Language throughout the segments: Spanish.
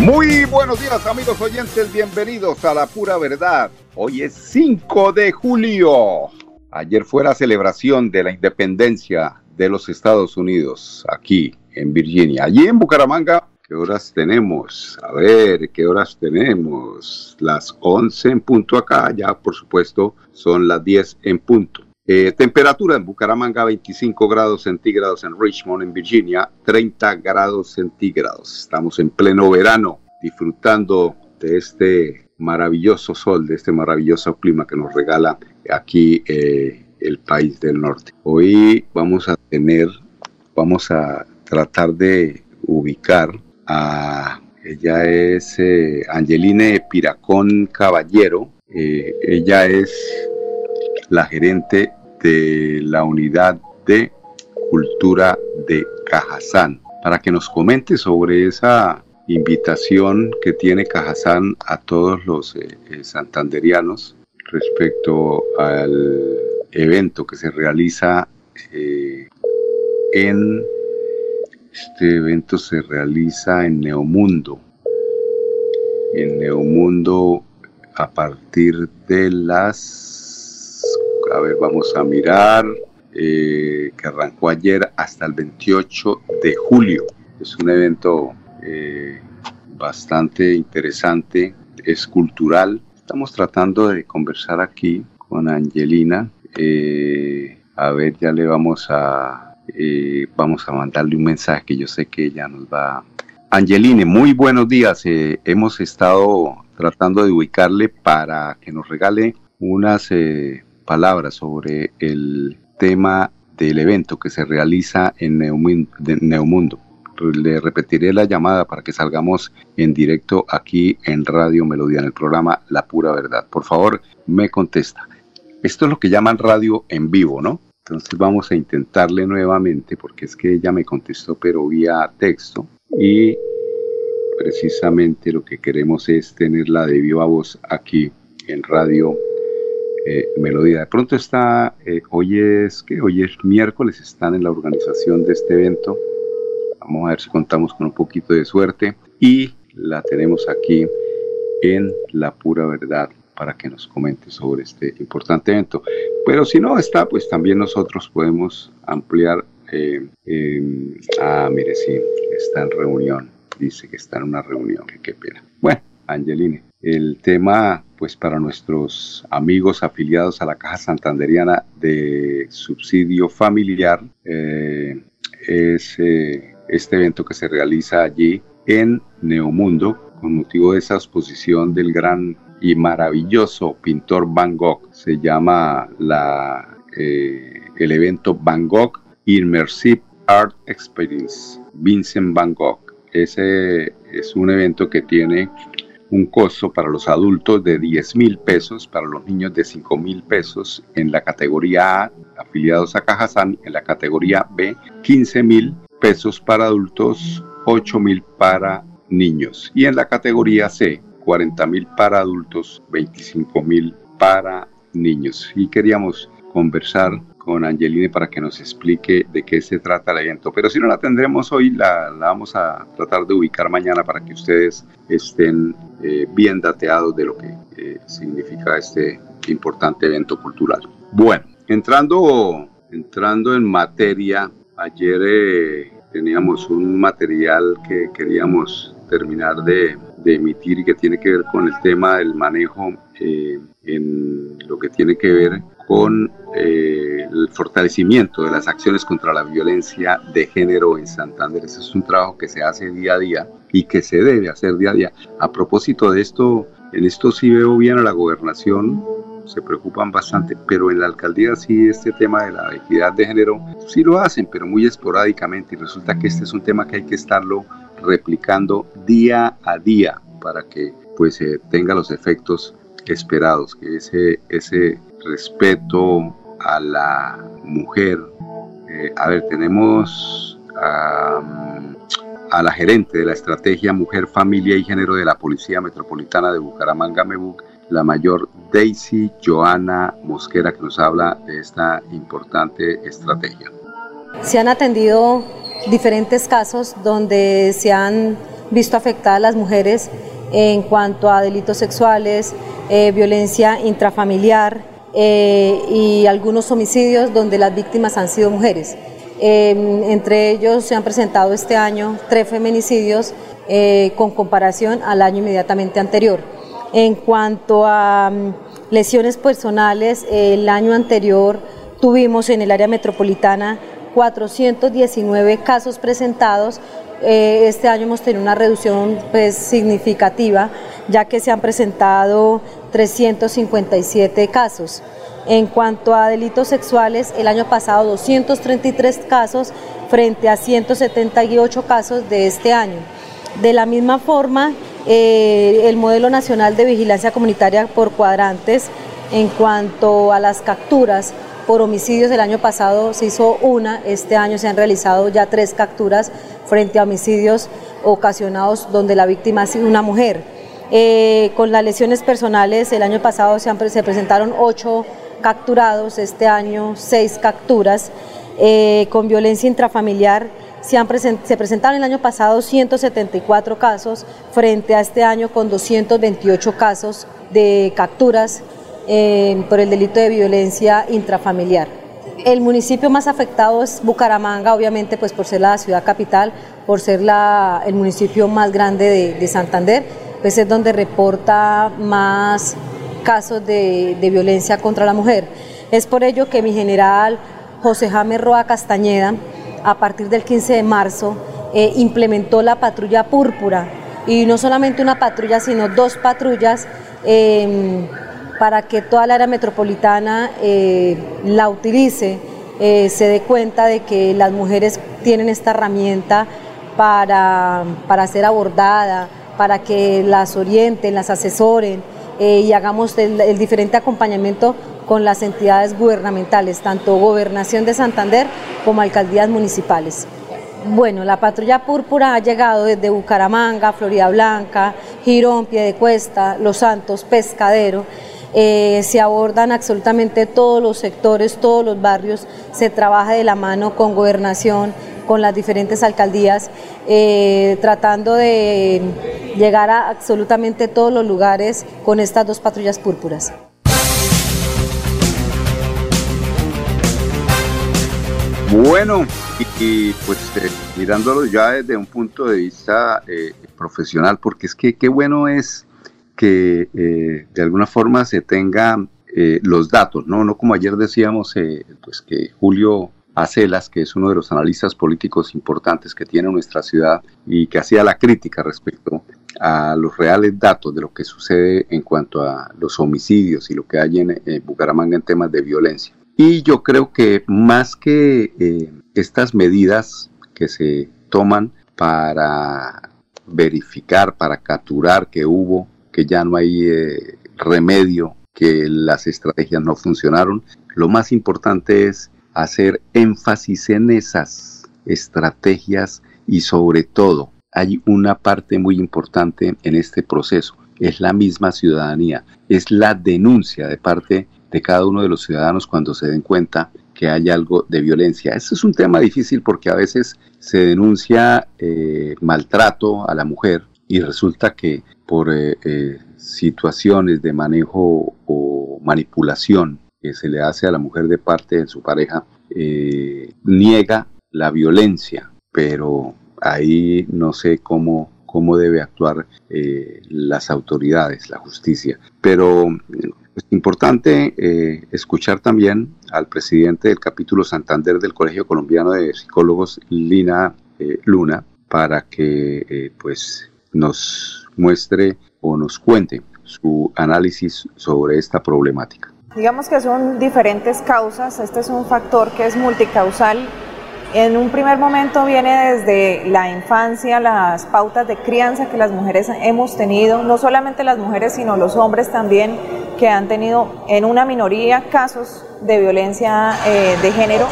Muy buenos días amigos oyentes, bienvenidos a la pura verdad. Hoy es 5 de julio. Ayer fue la celebración de la independencia de los Estados Unidos aquí en Virginia. Allí en Bucaramanga, ¿qué horas tenemos? A ver, ¿qué horas tenemos? Las 11 en punto acá, ya por supuesto son las 10 en punto. Eh, temperatura en Bucaramanga 25 grados centígrados, en Richmond, en Virginia 30 grados centígrados. Estamos en pleno verano disfrutando de este maravilloso sol, de este maravilloso clima que nos regala aquí eh, el país del norte. Hoy vamos a tener, vamos a tratar de ubicar a, ella es eh, Angeline Piracón Caballero, ella es la gerente de la unidad de cultura de Cajazán, para que nos comente sobre esa invitación que tiene Cajazán a todos los eh, eh, santanderianos respecto al evento que se realiza eh, en este evento se realiza en Neomundo. En Neomundo a partir de las a ver, vamos a mirar, eh, que arrancó ayer hasta el 28 de julio. Es un evento eh, bastante interesante, es cultural. Estamos tratando de conversar aquí con Angelina. Eh, a ver, ya le vamos a, vamos a mandarle un mensaje que yo sé que ella nos va. Angeline, muy buenos días. hemos estado tratando de ubicarle para que nos regale unas palabras sobre el tema del evento que se realiza en Neomundo. Le repetiré la llamada para que salgamos en directo aquí en Radio Melodía, en el programa La Pura Verdad. Por favor, me contesta. Esto es lo que llaman radio en vivo, ¿no? Entonces vamos a intentarle nuevamente porque es que ella me contestó pero vía texto y precisamente lo que queremos es tenerla de viva voz aquí en Radio eh, melodía. De pronto está, eh, hoy es que hoy es miércoles, están en la organización de este evento. Vamos a ver si contamos con un poquito de suerte y la tenemos aquí en La Pura Verdad para que nos comente sobre este importante evento. Pero si no está, pues también nosotros podemos ampliar. Eh, ah, mire, sí, está en reunión. Dice que está en una reunión, qué pena. Bueno, Angeline, el tema, pues para nuestros amigos afiliados a la Caja Santanderiana de Subsidio Familiar, eh, es eh, este evento que se realiza allí en Neomundo con motivo de esa exposición del gran y maravilloso pintor Van Gogh. Se llama la, eh, el evento Van Gogh Immersive Art Experience, Vincent Van Gogh. Ese es un evento que tiene un costo para los adultos de 10 mil pesos, para los niños de 5 mil pesos en la categoría A, afiliados a Cajazán, en la categoría B, 15 mil pesos para adultos, 8 mil para niños y en la categoría C, 40 mil para adultos, 25 mil para niños. Y queríamos conversar con Angeline para que nos explique de qué se trata el evento. Pero si no la tendremos hoy, la, vamos a tratar de ubicar mañana para que ustedes estén eh, bien dateados de lo que eh, significa este importante evento cultural. Bueno, entrando, entrando en materia, ayer eh, teníamos un material que queríamos terminar de, de, emitir y que tiene que ver con el tema del manejo en lo que tiene que ver con eh, el fortalecimiento de las acciones contra la violencia de género en Santander. Ese es un trabajo que se hace día a día y que se debe hacer día a día. A propósito de esto, en esto sí veo bien a la gobernación, se preocupan bastante, pero en la alcaldía sí este tema de la equidad de género sí lo hacen, pero muy esporádicamente y resulta que este es un tema que hay que estarlo replicando día a día para que pues eh, tenga los efectos esperados, que ese, ese respeto a la mujer. Eh, a ver, tenemos a, la gerente de la estrategia Mujer, Familia y Género de la Policía Metropolitana de Bucaramanga, MEBUC, la mayor Daisy Joana Mosquera, que nos habla de esta importante estrategia. Se han atendido diferentes casos donde se han visto afectadas las mujeres en cuanto a delitos sexuales, eh, violencia intrafamiliar eh, y algunos homicidios donde las víctimas han sido mujeres. Em, entre ellos se han presentado este año tres feminicidios eh, con comparación al año inmediatamente anterior. En cuanto a mm, lesiones personales, el año anterior tuvimos en el área metropolitana 419 casos presentados. Eh, este año hemos tenido una reducción pues, significativa, ya que se han presentado 357 casos. En cuanto a delitos sexuales, el año pasado 233 casos frente a 178 casos de este año. De la misma forma, eh, el modelo nacional de vigilancia comunitaria por cuadrantes en cuanto a las capturas por homicidios el año pasado se hizo una, este año se han realizado ya tres capturas frente a homicidios ocasionados donde la víctima ha sido una mujer. Eh, con las lesiones personales, el año pasado se, se presentaron ocho capturados, este año seis capturas. Eh, con violencia intrafamiliar se presentaron el año pasado 174 casos frente a este año con 228 casos de capturas eh, por el delito de violencia intrafamiliar. El municipio más afectado es Bucaramanga, obviamente pues por ser la ciudad capital, por ser la, el municipio más grande de, Santander, pues es donde reporta más casos de, violencia contra la mujer. Es por ello que mi general José James Roa Castañeda, a partir del 15 de marzo, eh, implementó la patrulla púrpura y no solamente una patrulla, sino dos patrullas. Eh, para que toda la área metropolitana eh, la utilice, eh, se dé cuenta de que las mujeres tienen esta herramienta para, ser abordada, para que las orienten, las asesoren eh, y hagamos el, diferente acompañamiento con las entidades gubernamentales, tanto Gobernación de Santander como alcaldías municipales. Bueno, la patrulla púrpura ha llegado desde Bucaramanga, Florida Blanca, Girón, Piedecuesta, Los Santos, Pescadero. Eh, se abordan absolutamente todos los sectores, todos los barrios, se trabaja de la mano con gobernación, con las diferentes alcaldías, eh, tratando de llegar a absolutamente todos los lugares con estas dos patrullas púrpuras. Bueno, y, pues eh, mirándolo ya desde un punto de vista profesional, porque es que qué bueno es que eh, de alguna forma se tengan eh, los datos, ¿no? No como ayer decíamos, eh, pues que Julio Acelas, que es uno de los analistas políticos importantes que tiene nuestra ciudad y que hacía la crítica respecto a los reales datos de lo que sucede en cuanto a los homicidios y lo que hay en, Bucaramanga en temas de violencia. Y yo creo que más que estas medidas que se toman para verificar, para capturar que hubo que ya no hay eh, remedio, que las estrategias no funcionaron. Lo más importante es hacer énfasis en esas estrategias y sobre todo hay una parte muy importante en este proceso, es la misma ciudadanía, es la denuncia de parte de cada uno de los ciudadanos cuando se den cuenta que hay algo de violencia. Eso es un tema difícil porque a veces se denuncia eh, maltrato a la mujer y resulta que por eh, eh, situaciones de manejo o manipulación que se le hace a la mujer de parte de su pareja, eh, niega la violencia, pero ahí no sé cómo, cómo debe actuar las autoridades, la justicia. Pero es importante escuchar también al presidente del capítulo Santander del Colegio Colombiano de Psicólogos, Lina Luna, para que pues nos muestre o nos cuente su análisis sobre esta problemática. Digamos que son diferentes causas, este es un factor que es multicausal En un primer momento viene desde la infancia, las pautas de crianza que las mujeres hemos tenido, no solamente las mujeres, sino los hombres también, que han tenido en una minoría casos de violencia eh, de género.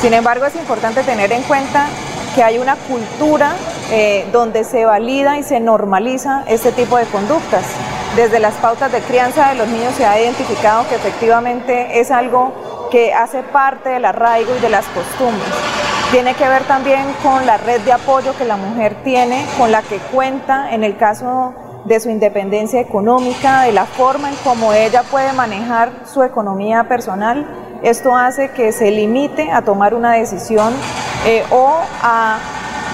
Sin embargo, es importante tener en cuenta que hay una cultura eh, donde se valida y se normaliza este tipo de conductas. Desde las pautas de crianza de los niños se ha identificado que efectivamente es algo que hace parte del arraigo y de las costumbres. Tiene que ver también con la red de apoyo que la mujer tiene, con la que cuenta en el caso de su independencia económica, de la forma en cómo ella puede manejar su economía personal. Esto hace que se limite a tomar una decisión eh, o a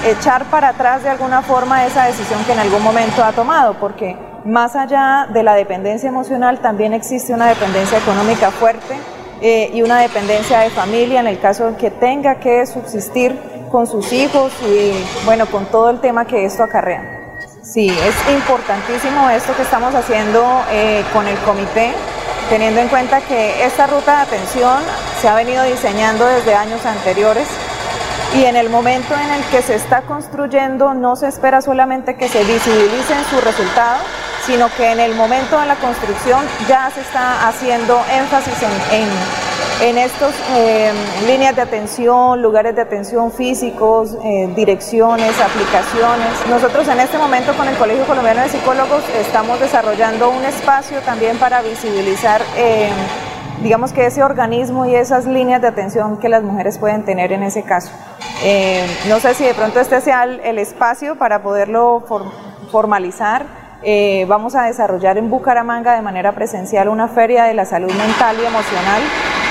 echar para atrás de alguna forma esa decisión que en algún momento ha tomado, porque más allá de la dependencia emocional también existe una dependencia económica fuerte eh, y una dependencia de familia en el caso de que tenga que subsistir con sus hijos y bueno, con todo el tema que esto acarrea. Sí, es importantísimo esto que estamos haciendo eh, con el comité, teniendo en cuenta que esta ruta de atención se ha venido diseñando desde años anteriores y en el momento en el que se está construyendo no se espera solamente que se visibilicen sus resultados, sino que en el momento de la construcción ya se está haciendo énfasis en, en, estos eh, líneas de atención, lugares de atención físicos, eh, direcciones, aplicaciones. Nosotros en este momento con el Colegio Colombiano de Psicólogos estamos desarrollando un espacio también para visibilizar eh, digamos que ese organismo y esas líneas de atención que las mujeres pueden tener en ese caso. no sé si de pronto este sea el, espacio para poderlo formalizar. Eh, vamos a desarrollar en Bucaramanga de manera presencial una feria de la salud mental y emocional.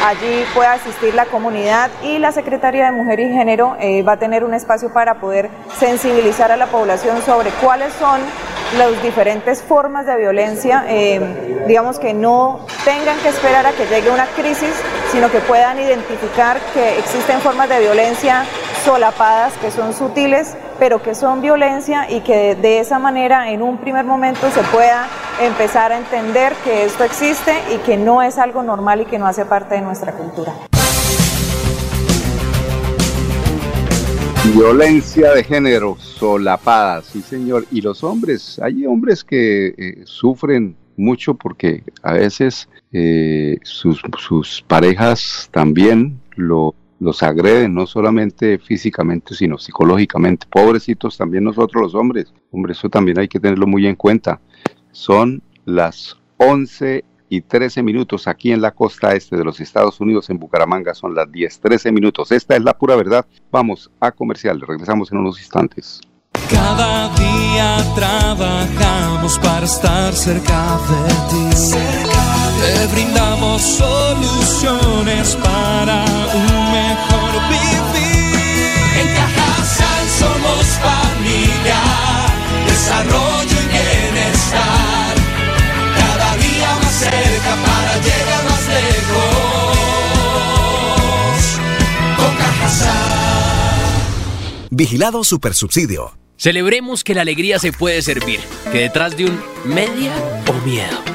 Allí puede asistir la comunidad y la Secretaría de Mujer y Género eh, va a tener un espacio para poder sensibilizar a la población sobre cuáles son las diferentes formas de violencia, eh, digamos que no tengan que esperar a que llegue una crisis, sino que puedan identificar que existen formas de violencia solapadas, que son sutiles, pero que son violencia y que de esa manera en un primer momento se pueda empezar a entender que esto existe y que no es algo normal y que no hace parte de nuestra cultura. Violencia de género, solapada, sí señor. Y los hombres, hay hombres que eh, sufren mucho porque a veces eh, sus, sus parejas también lo los agreden, no solamente físicamente, sino psicológicamente. Pobrecitos también nosotros los hombres. Hombre, eso también hay que tenerlo muy en cuenta. Son las 11 y 13 minutos aquí en la costa este de los Estados Unidos, en Bucaramanga, son las 10, 13 minutos. Esta es la pura verdad. Vamos a comercial, regresamos en unos instantes. Cada día trabajamos para estar cerca de ti. Te brindamos soluciones para un mejor vivir. En Cajasal somos familia, desarrollo y bienestar. Cada día más cerca para llegar más lejos. Con Cajasal. Vigilado Supersubsidio. Celebremos que la alegría se puede servir, que detrás de un media o miedo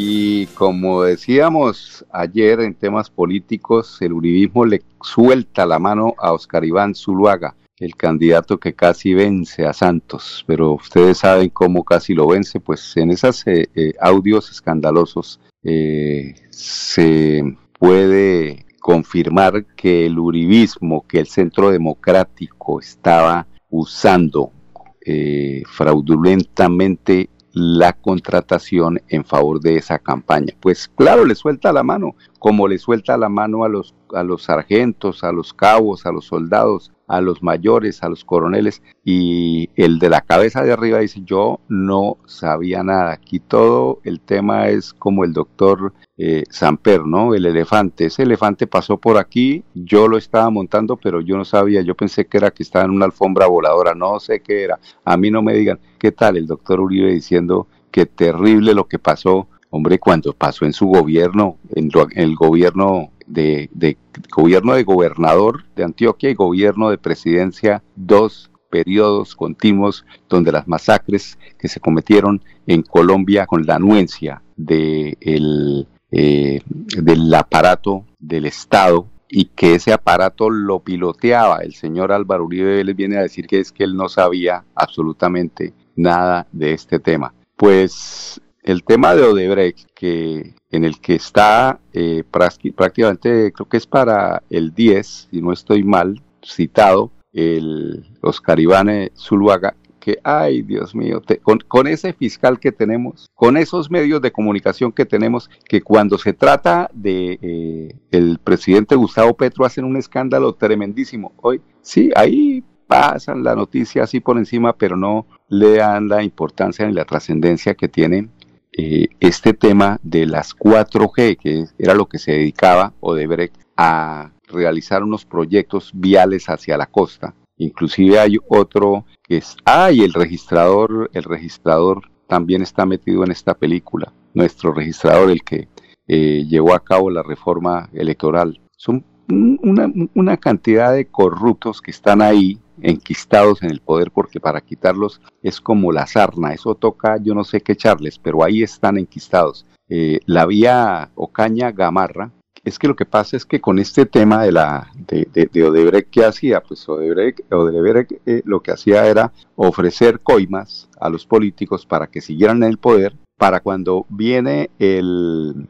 y como decíamos ayer en temas políticos, el uribismo le suelta la mano a Oscar Iván Zuluaga, el candidato que casi vence a Santos, pero ustedes saben cómo casi lo vence, pues en esos eh, eh, audios escandalosos eh, se puede confirmar que el uribismo, que el centro democrático estaba usando fraudulentamente la contratación en favor de esa campaña. Pues claro, le suelta la mano, como le suelta la mano a los, a los sargentos, a los cabos, a los soldados, a los mayores, a los coroneles, y el de la cabeza de arriba dice, yo no sabía nada, aquí todo el tema es como el doctor eh, Samper, ¿no? El elefante, ese elefante pasó por aquí, yo lo estaba montando, pero yo no sabía, yo pensé que era que estaba en una alfombra voladora, no sé qué era, a mí no me digan, ¿qué tal el doctor Uribe diciendo que terrible lo que pasó? Hombre, cuando pasó en su gobierno, en el gobierno de, gobierno de gobernador de Antioquia y gobierno de presidencia, dos periodos continuos donde las masacres que se cometieron en Colombia con la anuencia de eh, del aparato del Estado y que ese aparato lo piloteaba el señor Álvaro Uribe les viene a decir que es que él no sabía absolutamente nada de este tema. Pues el tema de Odebrecht, que en el que está eh, prácticamente, creo que es para el 10, si no estoy mal, citado, el Oscar Iván Zuluaga, que, ay Dios mío, con, ese fiscal que tenemos, con esos medios de comunicación que tenemos, que cuando se trata de eh, el presidente Gustavo Petro hacen un escándalo tremendísimo. Hoy, sí, ahí pasan la noticia así por encima, pero no le dan la importancia ni la trascendencia que tienen eh, este tema de las 4G, que era lo que se dedicaba Odebrecht a realizar unos proyectos viales hacia la costa. Inclusive hay otro que es, ah, el registrador, el registrador también está metido en esta película. Nuestro registrador, el que eh, llevó a cabo la reforma electoral. Son una, una cantidad de corruptos que están ahí enquistados en el poder porque para quitarlos es como la sarna, eso toca yo no sé qué echarles, pero ahí están enquistados. Eh, la vía Ocaña Gamarra, es que lo que pasa es que con este tema de la de, de, Odebrecht, ¿qué hacía? Pues Odebrecht, Odebrecht eh, lo que hacía era ofrecer coimas a los políticos para que siguieran en el poder, para cuando viene el,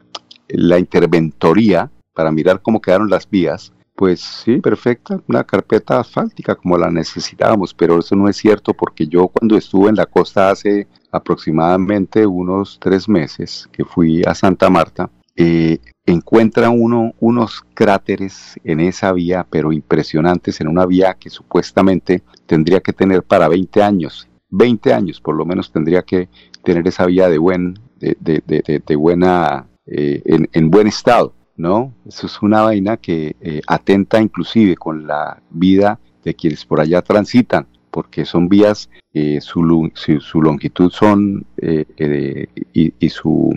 la interventoría, para mirar cómo quedaron las vías, pues sí, perfecta, una carpeta asfáltica como la necesitábamos, pero eso no es cierto porque yo cuando estuve en la costa hace aproximadamente unos tres meses que fui a Santa Marta, eh, encuentra uno unos cráteres en esa vía, pero impresionantes, en una vía que supuestamente tendría que tener para 20 años, 20 años por lo menos tendría que tener esa vía de, buen, de, de, de, buena, eh, en buen estado ¿no? Eso es una vaina que eh, atenta inclusive con la vida de quienes por allá transitan, porque son vías, eh, su, su, longitud son eh, y, su,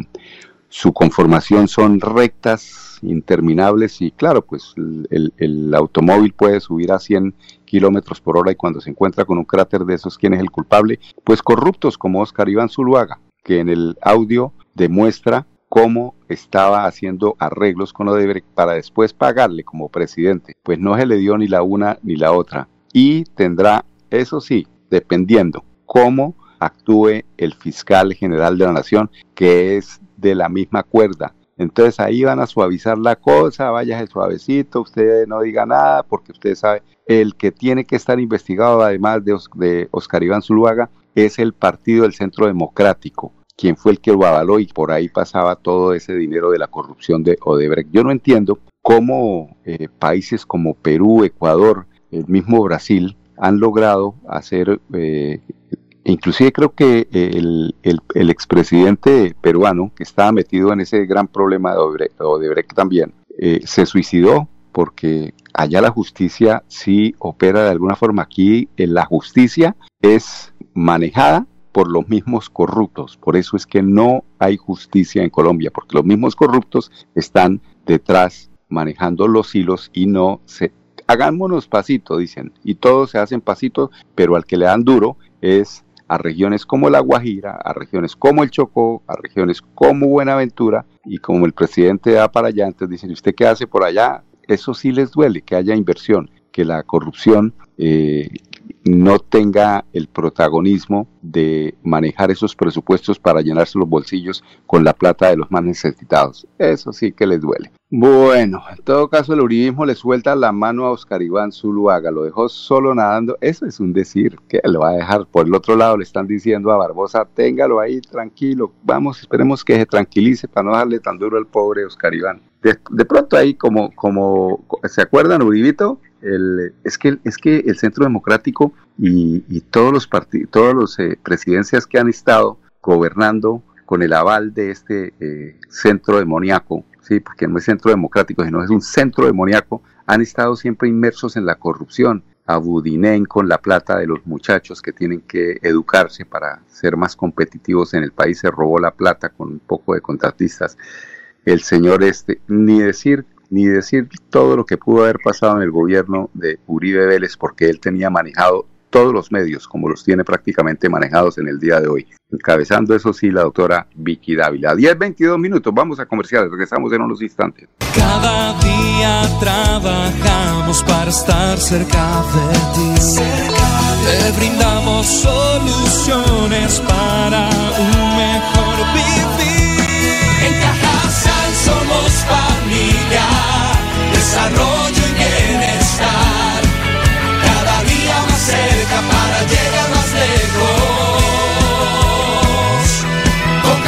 su conformación son rectas, interminables y claro, pues el, automóvil puede subir a 100 kilómetros por hora y cuando se encuentra con un cráter de esos, ¿quién es el culpable? Pues corruptos como Oscar Iván Zuluaga, que en el audio demuestra cómo estaba haciendo arreglos con Odebrecht para después pagarle como presidente. Pues no se le dio ni la una ni la otra. Y tendrá, eso sí, dependiendo cómo actúe el fiscal general de la nación, que es de la misma cuerda. Entonces ahí van a suavizar la cosa, váyase suavecito, usted no diga nada, porque usted sabe, el que tiene que estar investigado, además de, de Oscar Iván Zuluaga, es el Partido del Centro Democrático quién fue el que lo avaló y por ahí pasaba todo ese dinero de la corrupción de Odebrecht. Yo no entiendo cómo eh, países como Perú, Ecuador, el mismo Brasil han logrado hacer, eh, inclusive creo que el, el, expresidente peruano que estaba metido en ese gran problema de Odebrecht, también, eh, se suicidó porque allá la justicia sí opera de alguna forma. Aquí la justicia es manejada por los mismos corruptos. Por eso es que no hay justicia en Colombia, porque los mismos corruptos están detrás manejando los hilos y no se... Hagámonos pasito, dicen, y todos se hacen pasito, pero al que le dan duro es a regiones como La Guajira, a regiones como el Chocó, a regiones como Buenaventura, y como el presidente da para allá, entonces dicen, ¿usted qué hace por allá? Eso sí les duele, que haya inversión, que la corrupción eh, no tenga el protagonismo de manejar esos presupuestos para llenarse los bolsillos con la plata de los más necesitados. Eso sí que les duele. Bueno, en todo caso el uribismo le suelta la mano a Oscar Iván Zuluaga, lo dejó solo nadando. Eso es un decir que lo va a dejar. Por el otro lado le están diciendo a Barbosa, téngalo ahí tranquilo. Vamos, esperemos que se tranquilice para no darle tan duro al pobre Oscar Iván. De, pronto ahí como, como, ¿se acuerdan, Uribito? es, que, es que el Centro Democrático y, todos los partidos, todas las eh, presidencias que han estado gobernando con el aval de este eh, centro demoníaco, sí, porque no es centro democrático, sino es un centro demoníaco, han estado siempre inmersos en la corrupción. Abudinen con la plata de los muchachos que tienen que educarse para ser más competitivos en el país, se robó la plata con un poco de contratistas. El señor este, ni decir ni decir todo lo que pudo haber pasado en el gobierno de Uribe Vélez, porque él tenía manejado todos los medios, como los tiene prácticamente manejados en el día de hoy. Encabezando eso sí, la doctora Vicky Dávila. 10, 22 minutos, vamos a comerciales, regresamos en unos instantes. Cada día trabajamos para estar cerca de ti. Te brindamos soluciones para un mejor vivir. Somos familia desarrollo y bienestar. Cada día más cerca para llegar más lejos. Con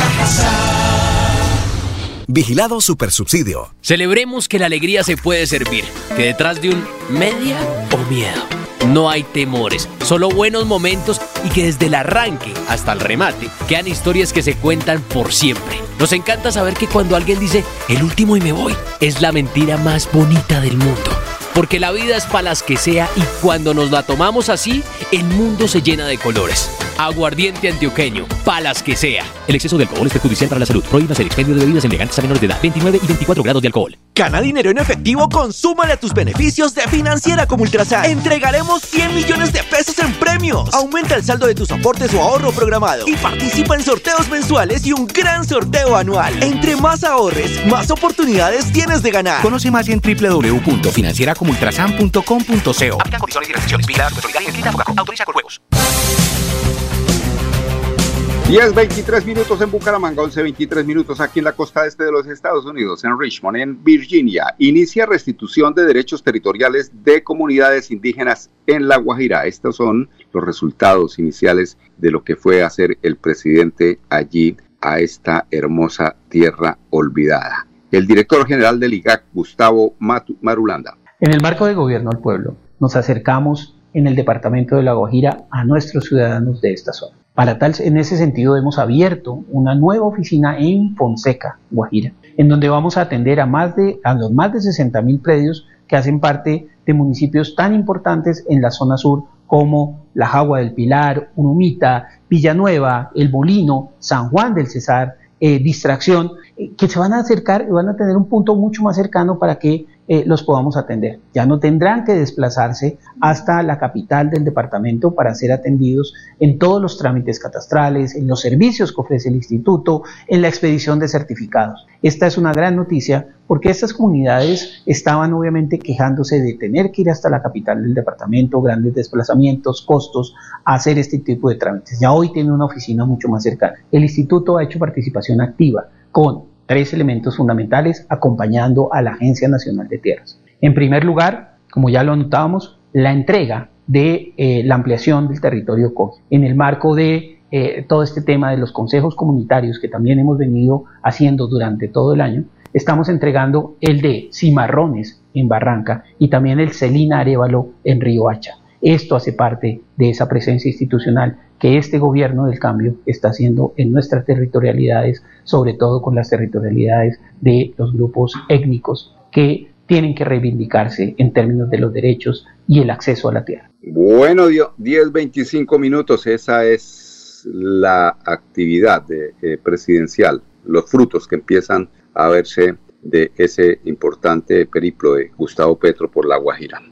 Vigilado Supersubsidio. Celebremos que la alegría se puede servir, que detrás de un media o miedo no hay temores, solo buenos momentos y que desde el arranque hasta el remate quedan historias que se cuentan por siempre. Nos encanta saber que cuando alguien dice el último y me voy, es la mentira más bonita del mundo. Porque la vida es para las que sea y cuando nos la tomamos así, el mundo se llena de colores. Aguardiente antioqueño, palas que sea. El exceso de alcohol es perjudicial para la salud. Prohíbas el expendio de bebidas elegantes a menores de edad. 29 y 24 grados de alcohol. Gana dinero en efectivo, consúmale a tus beneficios de Financiera como Ultrasan. Entregaremos 100 millones de pesos en premios. Aumenta el saldo de tus aportes o ahorro programado y participa en sorteos mensuales y un gran sorteo anual. Entre más ahorres, más oportunidades tienes de ganar. Conoce más en www.financieracomultrasan.com.co. Aplican condiciones y restricciones. Autoriza con juegos. 10, 23 minutos en Bucaramanga, 11, 23 minutos aquí en la costa este de los Estados Unidos, en Richmond, en Virginia. Inicia restitución de derechos territoriales de comunidades indígenas en La Guajira. Estos son los resultados iniciales de lo que fue hacer el presidente allí a esta hermosa tierra olvidada. El director general del IGAC, Gustavo Marulanda. En el marco de gobierno al pueblo, nos acercamos en el departamento de La Guajira a nuestros ciudadanos de esta zona para tal, en ese sentido, hemos abierto una nueva oficina en Fonseca, Guajira, en donde vamos a atender a, más de, a los más de 60 mil predios que hacen parte de municipios tan importantes en la zona sur como La Jagua del Pilar, Unumita, Villanueva, El Molino, San Juan del Cesar, eh, Distracción, eh, que se van a acercar y van a tener un punto mucho más cercano para que eh, los podamos atender. Ya no tendrán que desplazarse hasta la capital del departamento para ser atendidos en todos los trámites catastrales, en los servicios que ofrece el instituto, en la expedición de certificados. Esta es una gran noticia porque estas comunidades estaban obviamente quejándose de tener que ir hasta la capital del departamento, grandes desplazamientos, costos, a hacer este tipo de trámites. Ya hoy tiene una oficina mucho más cercana. El instituto ha hecho participación activa con tres elementos fundamentales acompañando a la Agencia Nacional de Tierras. En primer lugar, como ya lo anotábamos, la entrega de eh, la ampliación del territorio COGI. En el marco de eh, todo este tema de los consejos comunitarios que también hemos venido haciendo durante todo el año, estamos entregando el de Cimarrones en Barranca y también el Celina Arevalo en Río Hacha. Esto hace parte de esa presencia institucional que este gobierno del cambio está haciendo en nuestras territorialidades, sobre todo con las territorialidades de los grupos étnicos que tienen que reivindicarse en términos de los derechos y el acceso a la tierra. Bueno, 10, 25 minutos, esa es la actividad de, eh, presidencial, los frutos que empiezan a verse de ese importante periplo de Gustavo Petro por la Guajira.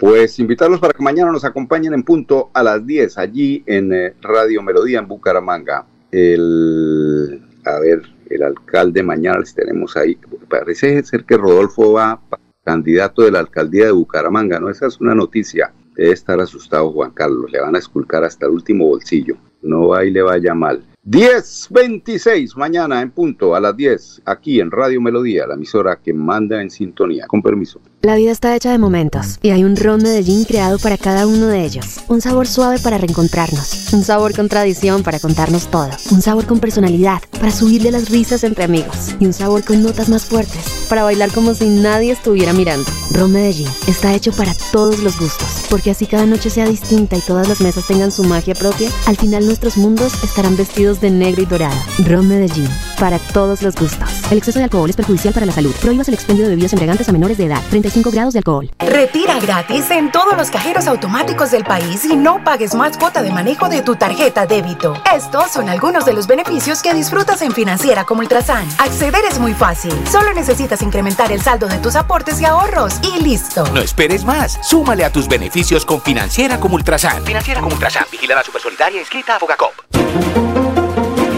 Pues invitarlos para que mañana nos acompañen en punto a las 10 allí en eh, Radio Melodía en Bucaramanga. El, a ver, el alcalde mañana les tenemos ahí. Parece ser que Rodolfo va candidato de la alcaldía de Bucaramanga, ¿no? Esa es una noticia. Debe estar asustado Juan Carlos, le van a esculcar hasta el último bolsillo. No ahí le vaya mal. 10.26 mañana en punto a las 10 aquí en Radio Melodía, la emisora que manda en sintonía. Con permiso. La vida está hecha de momentos y hay un ron Medellín creado para cada uno de ellos. Un sabor suave para reencontrarnos, un sabor con tradición para contarnos todo, un sabor con personalidad para subirle las risas entre amigos y un sabor con notas más fuertes para bailar como si nadie estuviera mirando. Ron Medellín está hecho para todos los gustos, porque así cada noche sea distinta y todas las mesas tengan su magia propia, al final nuestros mundos estarán vestidos de negro y dorado. Ron Medellín, para todos los gustos. El exceso de alcohol es perjudicial para la salud. Prohíbas el expendio de bebidas embriagantes a menores de edad. 35 grados de alcohol. Retira gratis en todos los cajeros automáticos del país y no pagues más cuota de manejo de tu tarjeta débito. Estos son algunos de los beneficios que disfrutas en Financiera como Ultrasan. Acceder es muy fácil. Solo necesitas incrementar el saldo de tus aportes y ahorros y listo. No esperes más. Súmale a tus beneficios con Financiera como Ultrasan. Financiera como Ultrasan. Vigilada Supersolidaria inscrita a Fogacop.